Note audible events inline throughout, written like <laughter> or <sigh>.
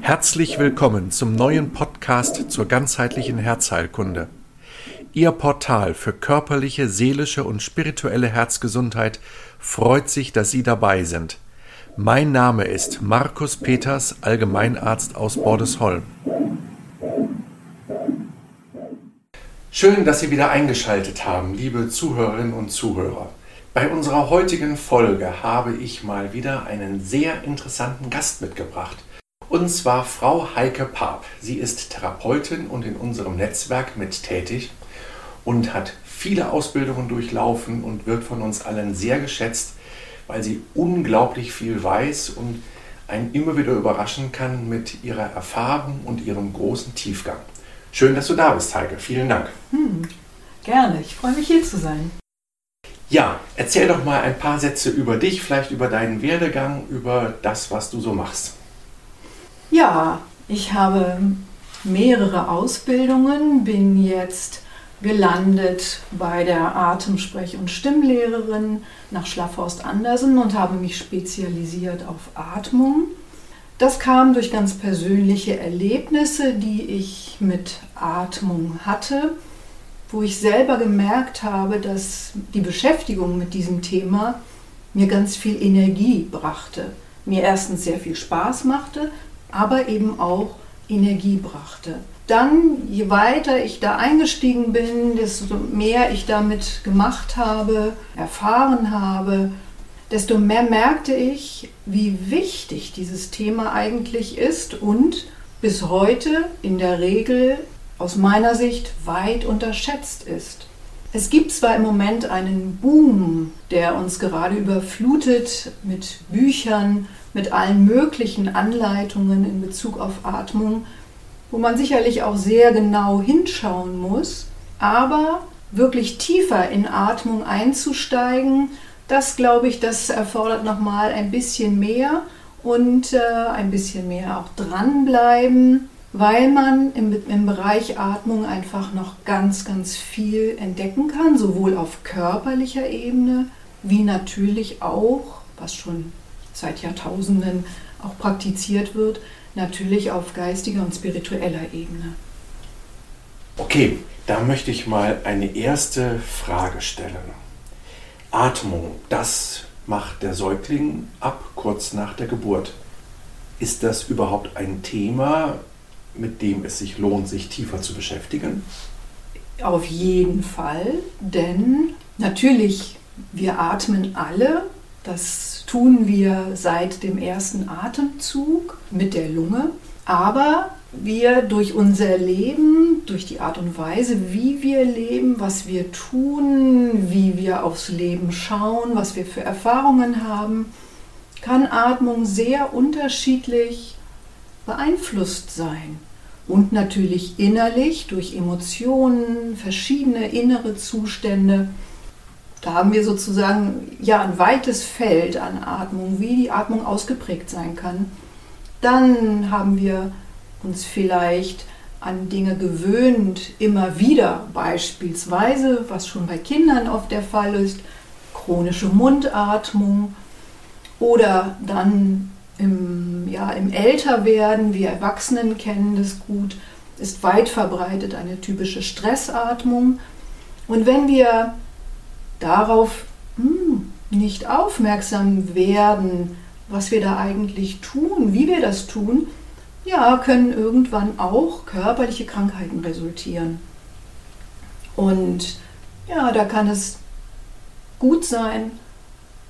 Herzlich willkommen zum neuen Podcast zur ganzheitlichen Herzheilkunde. Ihr Portal für körperliche, seelische und spirituelle Herzgesundheit freut sich, dass Sie dabei sind. Mein Name ist Markus Peters, Allgemeinarzt aus Bordesholm. Schön, dass Sie wieder eingeschaltet haben, liebe Zuhörerinnen und Zuhörer. Bei unserer heutigen Folge habe ich mal wieder einen sehr interessanten Gast mitgebracht. Und zwar Frau Heike Paap. Sie ist Therapeutin und in unserem Netzwerk mit tätig und hat viele Ausbildungen durchlaufen und wird von uns allen sehr geschätzt, weil sie unglaublich viel weiß und einen immer wieder überraschen kann mit ihrer Erfahrung und ihrem großen Tiefgang. Schön, dass du da bist, Heike. Vielen Dank. Hm, gerne. Ich freue mich hier zu sein. Ja, erzähl doch mal ein paar Sätze über dich, vielleicht über deinen Werdegang, über das, was du so machst. Ja, ich habe mehrere Ausbildungen, bin jetzt gelandet bei der Atemsprech- und Stimmlehrerin nach Schlafhorst Andersen und habe mich spezialisiert auf Atmung. Das kam durch ganz persönliche Erlebnisse, die ich mit Atmung hatte wo ich selber gemerkt habe, dass die Beschäftigung mit diesem Thema mir ganz viel Energie brachte. Mir erstens sehr viel Spaß machte, aber eben auch Energie brachte. Dann, je weiter ich da eingestiegen bin, desto mehr ich damit gemacht habe, erfahren habe, desto mehr merkte ich, wie wichtig dieses Thema eigentlich ist und bis heute in der Regel aus meiner Sicht weit unterschätzt ist. Es gibt zwar im Moment einen Boom, der uns gerade überflutet mit Büchern, mit allen möglichen Anleitungen in Bezug auf Atmung, wo man sicherlich auch sehr genau hinschauen muss, aber wirklich tiefer in Atmung einzusteigen, das glaube ich, das erfordert nochmal ein bisschen mehr und äh, ein bisschen mehr auch dranbleiben weil man im, im Bereich Atmung einfach noch ganz, ganz viel entdecken kann, sowohl auf körperlicher Ebene wie natürlich auch, was schon seit Jahrtausenden auch praktiziert wird, natürlich auf geistiger und spiritueller Ebene. Okay, da möchte ich mal eine erste Frage stellen. Atmung, das macht der Säugling ab kurz nach der Geburt. Ist das überhaupt ein Thema, mit dem es sich lohnt, sich tiefer zu beschäftigen? Auf jeden Fall, denn natürlich, wir atmen alle. Das tun wir seit dem ersten Atemzug mit der Lunge. Aber wir durch unser Leben, durch die Art und Weise, wie wir leben, was wir tun, wie wir aufs Leben schauen, was wir für Erfahrungen haben, kann Atmung sehr unterschiedlich beeinflusst sein. Und natürlich innerlich durch Emotionen, verschiedene innere Zustände. Da haben wir sozusagen ja ein weites Feld an Atmung, wie die Atmung ausgeprägt sein kann. Dann haben wir uns vielleicht an Dinge gewöhnt, immer wieder beispielsweise, was schon bei Kindern oft der Fall ist, chronische Mundatmung oder dann im, ja, im Älterwerden, wir Erwachsenen kennen das gut, ist weit verbreitet eine typische Stressatmung. Und wenn wir darauf hm, nicht aufmerksam werden, was wir da eigentlich tun, wie wir das tun, ja, können irgendwann auch körperliche Krankheiten resultieren. Und ja, da kann es gut sein,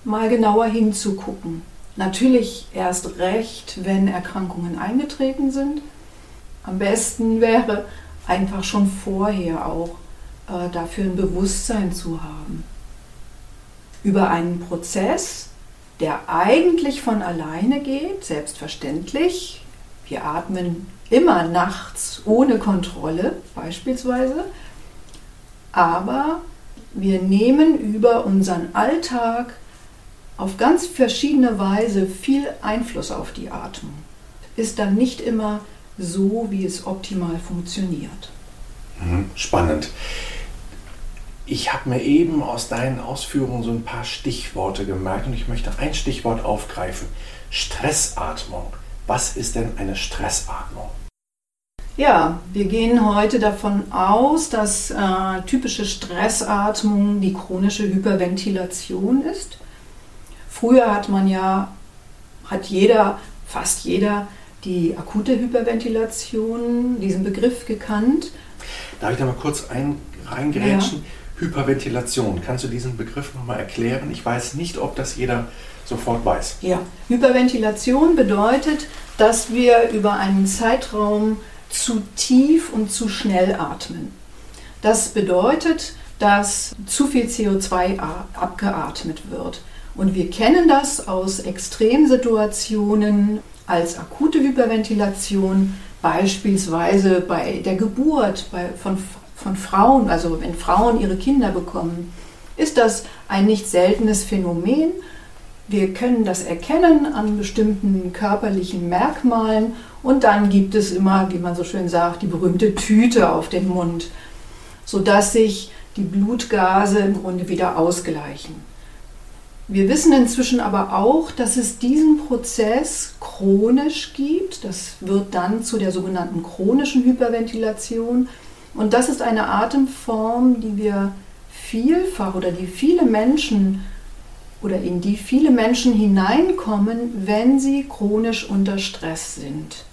mal genauer hinzugucken. Natürlich erst recht, wenn Erkrankungen eingetreten sind. Am besten wäre einfach schon vorher auch äh, dafür ein Bewusstsein zu haben. Über einen Prozess, der eigentlich von alleine geht, selbstverständlich. Wir atmen immer nachts ohne Kontrolle beispielsweise, aber wir nehmen über unseren Alltag auf ganz verschiedene Weise viel Einfluss auf die Atmung. Ist dann nicht immer so, wie es optimal funktioniert. Mhm, spannend. Ich habe mir eben aus deinen Ausführungen so ein paar Stichworte gemerkt und ich möchte ein Stichwort aufgreifen. Stressatmung. Was ist denn eine Stressatmung? Ja, wir gehen heute davon aus, dass äh, typische Stressatmung die chronische Hyperventilation ist. Früher hat man ja, hat jeder, fast jeder, die akute Hyperventilation, diesen Begriff gekannt. Darf ich da mal kurz ein, reingrätschen? Ja. Hyperventilation, kannst du diesen Begriff nochmal erklären? Ich weiß nicht, ob das jeder sofort weiß. Ja, Hyperventilation bedeutet, dass wir über einen Zeitraum zu tief und zu schnell atmen. Das bedeutet, dass zu viel CO2 abgeatmet wird. Und wir kennen das aus Extremsituationen als akute Hyperventilation, beispielsweise bei der Geburt bei, von, von Frauen, also wenn Frauen ihre Kinder bekommen, ist das ein nicht seltenes Phänomen. Wir können das erkennen an bestimmten körperlichen Merkmalen und dann gibt es immer, wie man so schön sagt, die berühmte Tüte auf den Mund, sodass sich die Blutgase im Grunde wieder ausgleichen. Wir wissen inzwischen aber auch, dass es diesen Prozess chronisch gibt. Das wird dann zu der sogenannten chronischen Hyperventilation. Und das ist eine Atemform, die wir vielfach oder die viele Menschen oder in die viele Menschen hineinkommen, wenn sie chronisch unter Stress sind.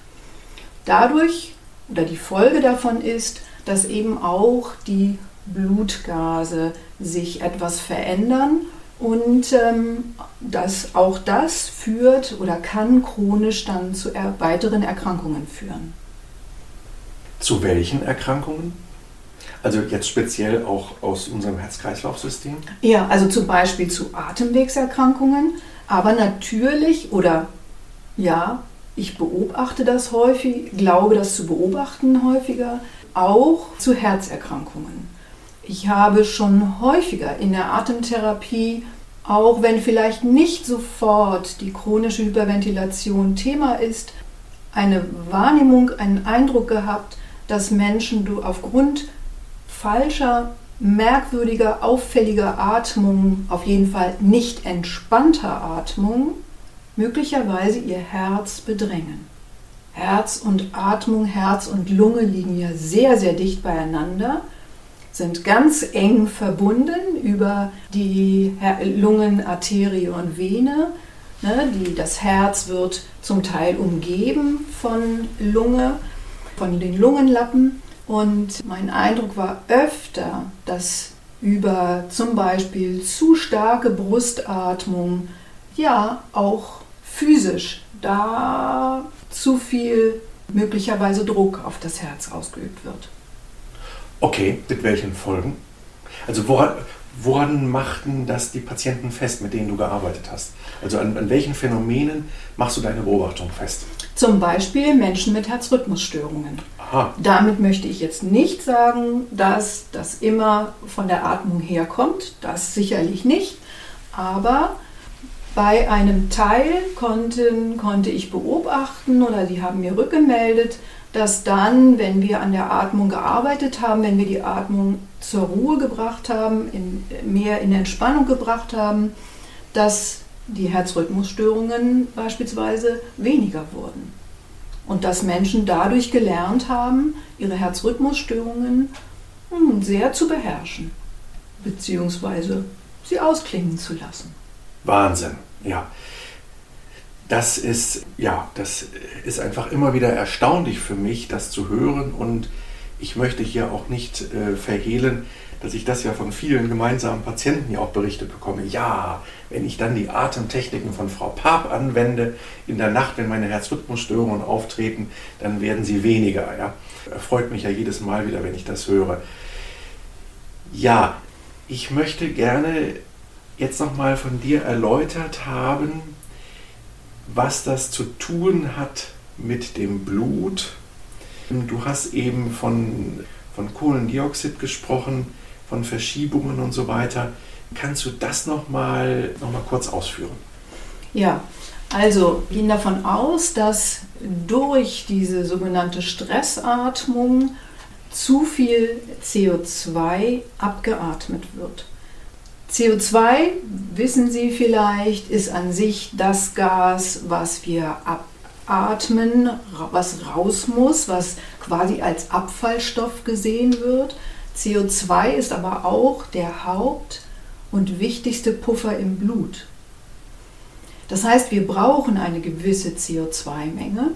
Dadurch oder die Folge davon ist, dass eben auch die Blutgase sich etwas verändern und ähm, das, auch das führt oder kann chronisch dann zu er weiteren Erkrankungen führen. Zu welchen Erkrankungen? Also jetzt speziell auch aus unserem Herz-Kreislauf-System? Ja, also zum Beispiel zu Atemwegserkrankungen, aber natürlich oder ja, ich beobachte das häufig, glaube das zu beobachten häufiger, auch zu Herzerkrankungen. Ich habe schon häufiger in der Atemtherapie, auch wenn vielleicht nicht sofort die chronische Hyperventilation Thema ist, eine Wahrnehmung, einen Eindruck gehabt, dass Menschen aufgrund falscher, merkwürdiger, auffälliger Atmung, auf jeden Fall nicht entspannter Atmung, möglicherweise ihr Herz bedrängen. Herz und Atmung, Herz und Lunge liegen ja sehr, sehr dicht beieinander, sind ganz eng verbunden über die Lungenarterie und Vene. Ne, die, das Herz wird zum Teil umgeben von Lunge, von den Lungenlappen. Und mein Eindruck war öfter, dass über zum Beispiel zu starke Brustatmung ja auch physisch da zu viel möglicherweise Druck auf das Herz ausgeübt wird. Okay, mit welchen Folgen? Also woran, woran machten das die Patienten fest, mit denen du gearbeitet hast? Also an, an welchen Phänomenen machst du deine Beobachtung fest? Zum Beispiel Menschen mit Herzrhythmusstörungen. Aha. Damit möchte ich jetzt nicht sagen, dass das immer von der Atmung herkommt. Das sicherlich nicht. Aber bei einem Teil konnten, konnte ich beobachten oder sie haben mir rückgemeldet, dass dann, wenn wir an der Atmung gearbeitet haben, wenn wir die Atmung zur Ruhe gebracht haben, in, mehr in Entspannung gebracht haben, dass die Herzrhythmusstörungen beispielsweise weniger wurden. Und dass Menschen dadurch gelernt haben, ihre Herzrhythmusstörungen hm, sehr zu beherrschen, beziehungsweise sie ausklingen zu lassen. Wahnsinn. Ja. Das ist, ja, das ist einfach immer wieder erstaunlich für mich, das zu hören. Und ich möchte hier auch nicht äh, verhehlen, dass ich das ja von vielen gemeinsamen Patienten ja auch berichtet bekomme. Ja, wenn ich dann die Atemtechniken von Frau Paap anwende, in der Nacht, wenn meine Herzrhythmusstörungen auftreten, dann werden sie weniger. Ja. Freut mich ja jedes Mal wieder, wenn ich das höre. Ja, ich möchte gerne jetzt nochmal von dir erläutert haben, was das zu tun hat mit dem Blut. Du hast eben von, von Kohlendioxid gesprochen, von Verschiebungen und so weiter. Kannst du das nochmal noch mal kurz ausführen? Ja, also gehen davon aus, dass durch diese sogenannte Stressatmung zu viel CO2 abgeatmet wird. CO2, wissen Sie vielleicht, ist an sich das Gas, was wir ab, ausatmen, was raus muss, was quasi als Abfallstoff gesehen wird. CO2 ist aber auch der Haupt- und wichtigste Puffer im Blut. Das heißt, wir brauchen eine gewisse CO2-Menge,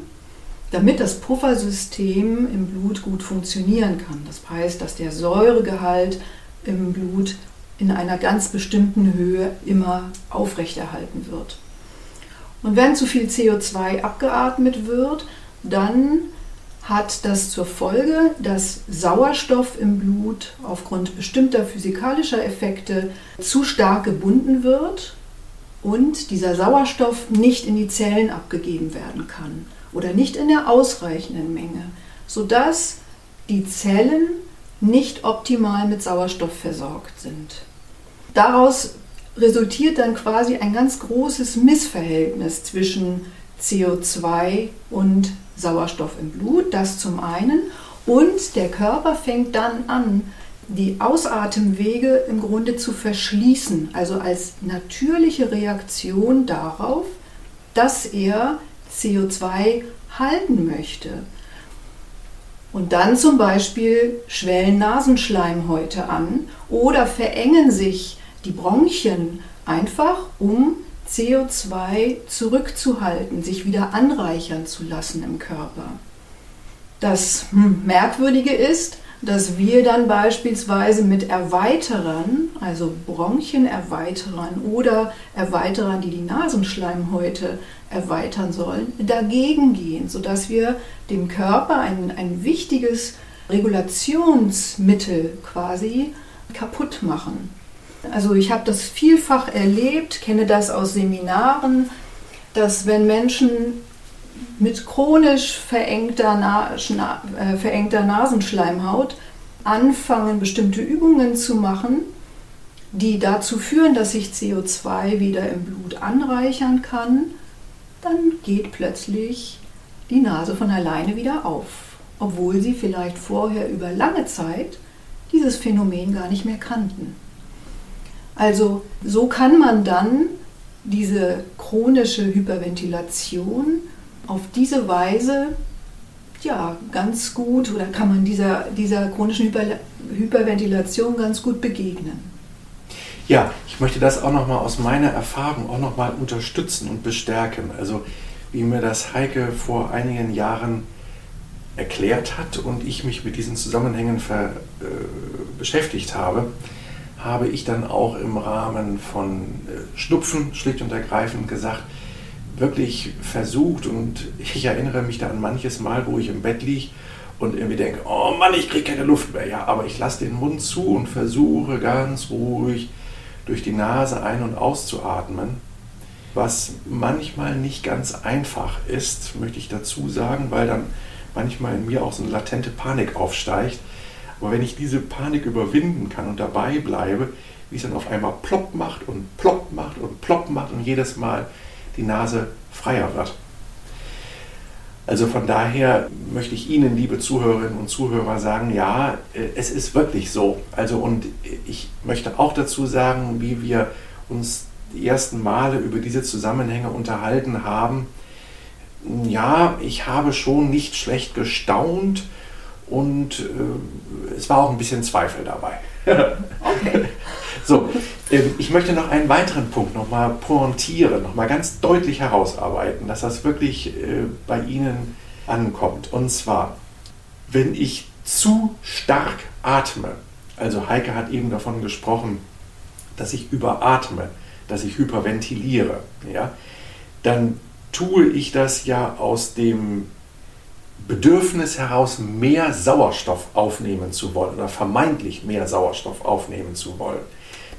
damit das Puffersystem im Blut gut funktionieren kann. Das heißt, dass der Säuregehalt im Blut in einer ganz bestimmten Höhe immer aufrechterhalten wird. Und wenn zu viel CO2 abgeatmet wird, dann hat das zur Folge, dass Sauerstoff im Blut aufgrund bestimmter physikalischer Effekte zu stark gebunden wird und dieser Sauerstoff nicht in die Zellen abgegeben werden kann oder nicht in der ausreichenden Menge, sodass die Zellen nicht optimal mit Sauerstoff versorgt sind. Daraus resultiert dann quasi ein ganz großes Missverhältnis zwischen CO2 und Sauerstoff im Blut, das zum einen, und der Körper fängt dann an, die Ausatemwege im Grunde zu verschließen, also als natürliche Reaktion darauf, dass er CO2 halten möchte. Und dann zum Beispiel schwellen Nasenschleimhäute an oder verengen sich die Bronchien einfach, um CO2 zurückzuhalten, sich wieder anreichern zu lassen im Körper. Das Merkwürdige ist, dass wir dann beispielsweise mit Erweiterern, also Bronchienerweiterern oder Erweiterern, die die Nasenschleimhäute erweitern sollen, dagegen gehen, sodass wir dem Körper ein, ein wichtiges Regulationsmittel quasi kaputt machen. Also ich habe das vielfach erlebt, kenne das aus Seminaren, dass wenn Menschen mit chronisch verengter, Na äh, verengter Nasenschleimhaut anfangen, bestimmte Übungen zu machen, die dazu führen, dass sich CO2 wieder im Blut anreichern kann, dann geht plötzlich die Nase von alleine wieder auf, obwohl sie vielleicht vorher über lange Zeit dieses Phänomen gar nicht mehr kannten. Also so kann man dann diese chronische Hyperventilation auf diese Weise ja ganz gut oder kann man dieser, dieser chronischen Hyper, Hyperventilation ganz gut begegnen. Ja, ich möchte das auch nochmal aus meiner Erfahrung auch nochmal unterstützen und bestärken. Also wie mir das Heike vor einigen Jahren erklärt hat und ich mich mit diesen Zusammenhängen ver, äh, beschäftigt habe, habe ich dann auch im Rahmen von äh, Schnupfen schlicht und ergreifend gesagt, wirklich versucht und ich erinnere mich da an manches Mal, wo ich im Bett liege und irgendwie denke, oh Mann, ich kriege keine Luft mehr. Ja, aber ich lasse den Mund zu und versuche ganz ruhig durch die Nase ein- und auszuatmen. Was manchmal nicht ganz einfach ist, möchte ich dazu sagen, weil dann manchmal in mir auch so eine latente Panik aufsteigt aber wenn ich diese Panik überwinden kann und dabei bleibe, wie es dann auf einmal plopp macht und plopp macht und plopp macht und jedes Mal die Nase freier wird. Also von daher möchte ich Ihnen, liebe Zuhörerinnen und Zuhörer, sagen, ja, äh, es ist wirklich so. Also und ich möchte auch dazu sagen, wie wir uns die ersten Male über diese Zusammenhänge unterhalten haben. Ja, ich habe schon nicht schlecht gestaunt und äh, es war auch ein bisschen Zweifel dabei. <laughs> okay. <laughs> So, äh, ich möchte noch einen weiteren Punkt nochmal pointieren, nochmal ganz deutlich herausarbeiten, dass das wirklich äh, bei Ihnen ankommt. Und zwar, wenn ich zu stark atme, also Heike hat eben davon gesprochen, dass ich überatme, dass ich hyperventiliere, ja, dann tue ich das ja aus dem Bedürfnis heraus, mehr Sauerstoff aufnehmen zu wollen oder vermeintlich mehr Sauerstoff aufnehmen zu wollen.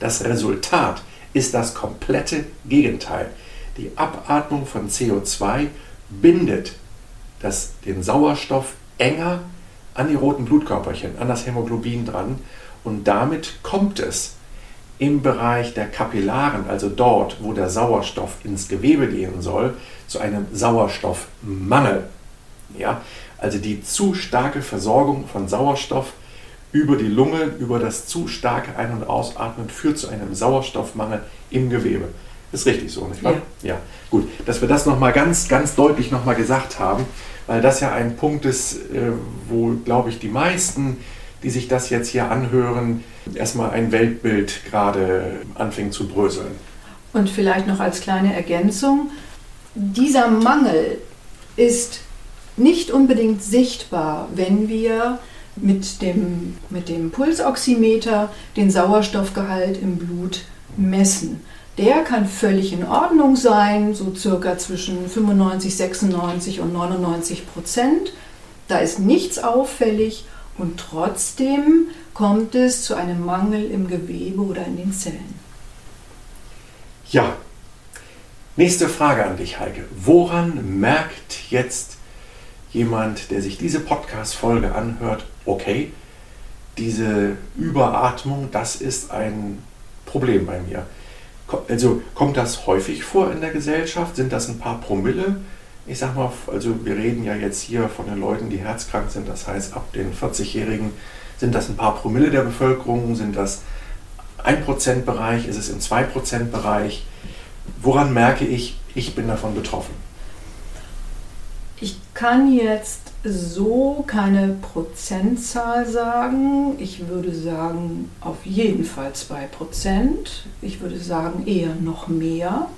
Das Resultat ist das komplette Gegenteil. Die Abatmung von CO2 bindet das, den Sauerstoff enger an die roten Blutkörperchen, an das Hämoglobin dran und damit kommt es im Bereich der Kapillaren, also dort, wo der Sauerstoff ins Gewebe gehen soll, zu einem Sauerstoffmangel. Ja? Also die zu starke Versorgung von Sauerstoff über die Lunge, über das zu starke Ein- und Ausatmen führt zu einem Sauerstoffmangel im Gewebe. Ist richtig so, nicht wahr? Ja. ja. Gut, dass wir das nochmal ganz, ganz deutlich nochmal gesagt haben, weil das ja ein Punkt ist, äh, wo, glaube ich, die meisten, die sich das jetzt hier anhören, erstmal ein Weltbild gerade anfängt zu bröseln. Und vielleicht noch als kleine Ergänzung, dieser Mangel ist nicht unbedingt sichtbar, wenn wir mit dem, mit dem Pulsoximeter den Sauerstoffgehalt im Blut messen. Der kann völlig in Ordnung sein, so circa zwischen 95, 96 und 99 Prozent. Da ist nichts auffällig und trotzdem kommt es zu einem Mangel im Gewebe oder in den Zellen. Ja, nächste Frage an dich, Heike. Woran merkt jetzt jemand, der sich diese Podcast-Folge anhört, okay, diese Überatmung, das ist ein Problem bei mir? Also kommt das häufig vor in der Gesellschaft? Sind das ein paar Promille? Ich sag mal, also wir reden ja jetzt hier von den Leuten, die herzkrank sind, das heißt ab den 40-Jährigen sind das ein paar Promille der Bevölkerung, sind das 1%-Bereich, ist es im 2%-Bereich? Woran merke ich, ich bin davon betroffen? Ich kann jetzt so keine Prozentzahl sagen. Ich würde sagen, auf jeden Fall 2% Ich würde sagen, eher noch mehr.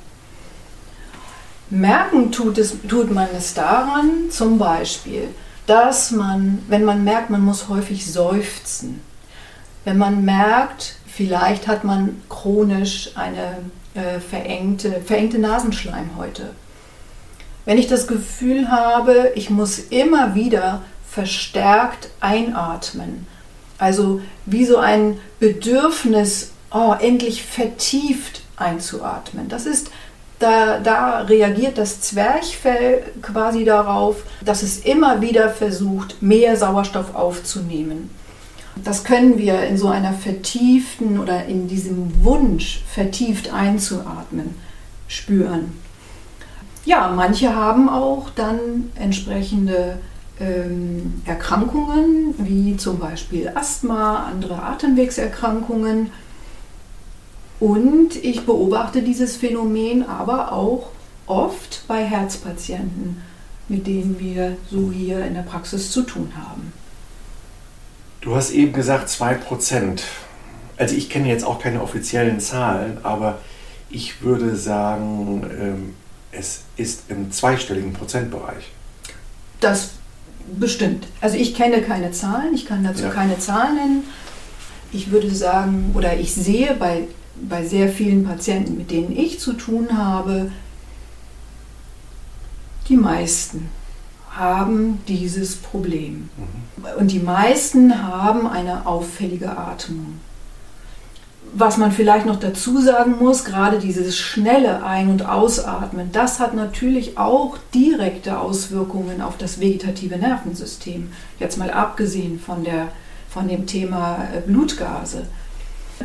Merken tut, es, tut man es daran, zum Beispiel, dass man, wenn man merkt, man muss häufig seufzen, wenn man merkt, vielleicht hat man chronisch eine äh, verengte, verengte Nasenschleimhäute wenn ich das Gefühl habe, ich muss immer wieder verstärkt einatmen, also wie so ein Bedürfnis, oh, endlich vertieft einzuatmen. Das ist, da, da reagiert das Zwerchfell quasi darauf, dass es immer wieder versucht, mehr Sauerstoff aufzunehmen. Das können wir in so einer vertieften oder in diesem Wunsch, vertieft einzuatmen, spüren. Ja, manche haben auch dann entsprechende ähm, Erkrankungen, wie zum Beispiel Asthma, andere Atemwegserkrankungen. Und ich beobachte dieses Phänomen aber auch oft bei Herzpatienten, mit denen wir so hier in der Praxis zu tun haben. Du hast eben gesagt 2%. Also ich kenne jetzt auch keine offiziellen Zahlen, aber ich würde sagen, ähm, es ist im zweistelligen Prozentbereich. Das bestimmt. Also ich kenne keine Zahlen, ich kann dazu ja. keine Zahlen nennen. Ich würde sagen, oder ich sehe bei, bei sehr vielen Patienten, mit denen ich zu tun habe, die meisten haben dieses Problem. Mhm. Und die meisten haben eine auffällige Atmung was man vielleicht noch dazu sagen muss, gerade dieses schnelle Ein- und Ausatmen, das hat natürlich auch direkte Auswirkungen auf das vegetative Nervensystem. Jetzt mal abgesehen von, der, von dem Thema äh, Blutgase.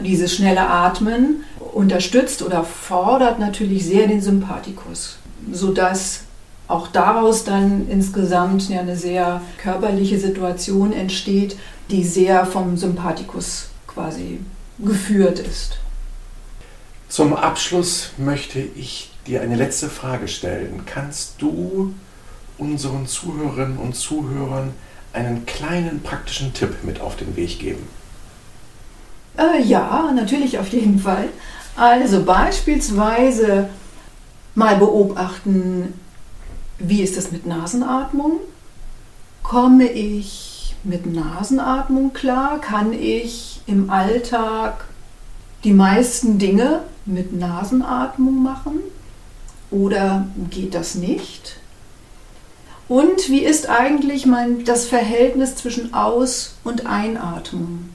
Dieses schnelle Atmen unterstützt oder fordert natürlich sehr den Sympathikus, sodass auch daraus dann insgesamt eine sehr körperliche Situation entsteht, die sehr vom Sympathikus quasi geführt ist. Zum Abschluss möchte ich dir eine letzte Frage stellen. Kannst du unseren Zuhörerinnen und Zuhörern einen kleinen praktischen Tipp mit auf den Weg geben? Äh, ja, natürlich auf jeden Fall. Also beispielsweise mal beobachten, wie ist es mit Nasenatmung? Komme ich mit Nasenatmung klar? Kann ich im Alltag die meisten Dinge mit Nasenatmung machen oder geht das nicht? Und wie ist eigentlich mein, das Verhältnis zwischen Aus- und Einatmung?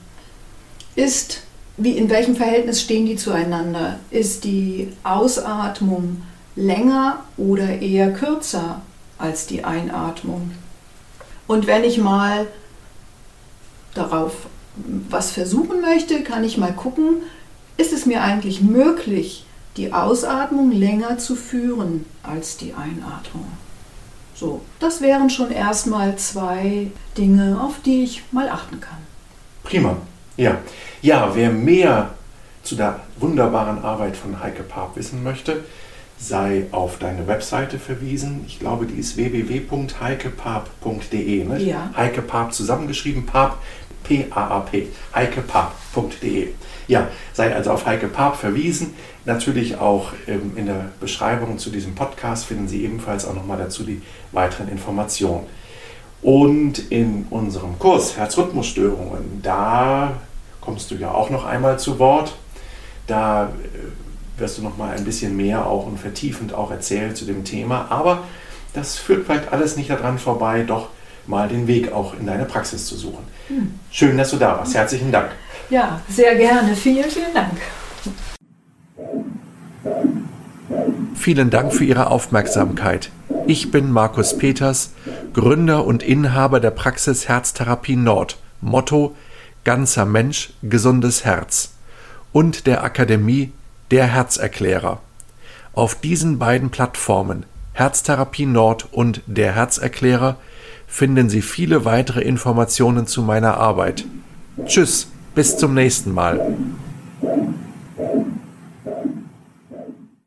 Ist, wie, in welchem Verhältnis stehen die zueinander? Ist die Ausatmung länger oder eher kürzer als die Einatmung? Und wenn ich mal darauf was versuchen möchte, kann ich mal gucken, ist es mir eigentlich möglich, die Ausatmung länger zu führen als die Einatmung. So, das wären schon erstmal zwei Dinge, auf die ich mal achten kann. Prima. Ja, ja, wer mehr zu der wunderbaren Arbeit von Heike Paap wissen möchte, sei auf deine Webseite verwiesen. Ich glaube, die ist www.heikepap.de. Ne? Ja. Heike Paap zusammengeschrieben, Paap, P-A-A-P, heikepap.de. Ja, sei also auf Heike Paap verwiesen. Natürlich auch ähm, in der Beschreibung zu diesem Podcast finden Sie ebenfalls auch nochmal dazu die weiteren Informationen. Und in unserem Kurs Herzrhythmusstörungen, da kommst du ja auch noch einmal zu Wort. Da äh, wirst du noch mal ein bisschen mehr auch und vertiefend auch erzählen zu dem Thema. Aber das führt vielleicht alles nicht daran vorbei, doch mal den Weg auch in deine Praxis zu suchen. Schön, dass du da warst. Herzlichen Dank. Ja, sehr gerne. Vielen, vielen Dank. Vielen Dank für Ihre Aufmerksamkeit. Ich bin Markus Peters, Gründer und Inhaber der Praxis Herztherapie Nord. Motto Ganzer Mensch, gesundes Herz. Und der Akademie Der Herzerklärer. Auf diesen beiden Plattformen Herztherapie Nord und Der Herzerklärer finden Sie viele weitere Informationen zu meiner Arbeit. Tschüss, bis zum nächsten Mal.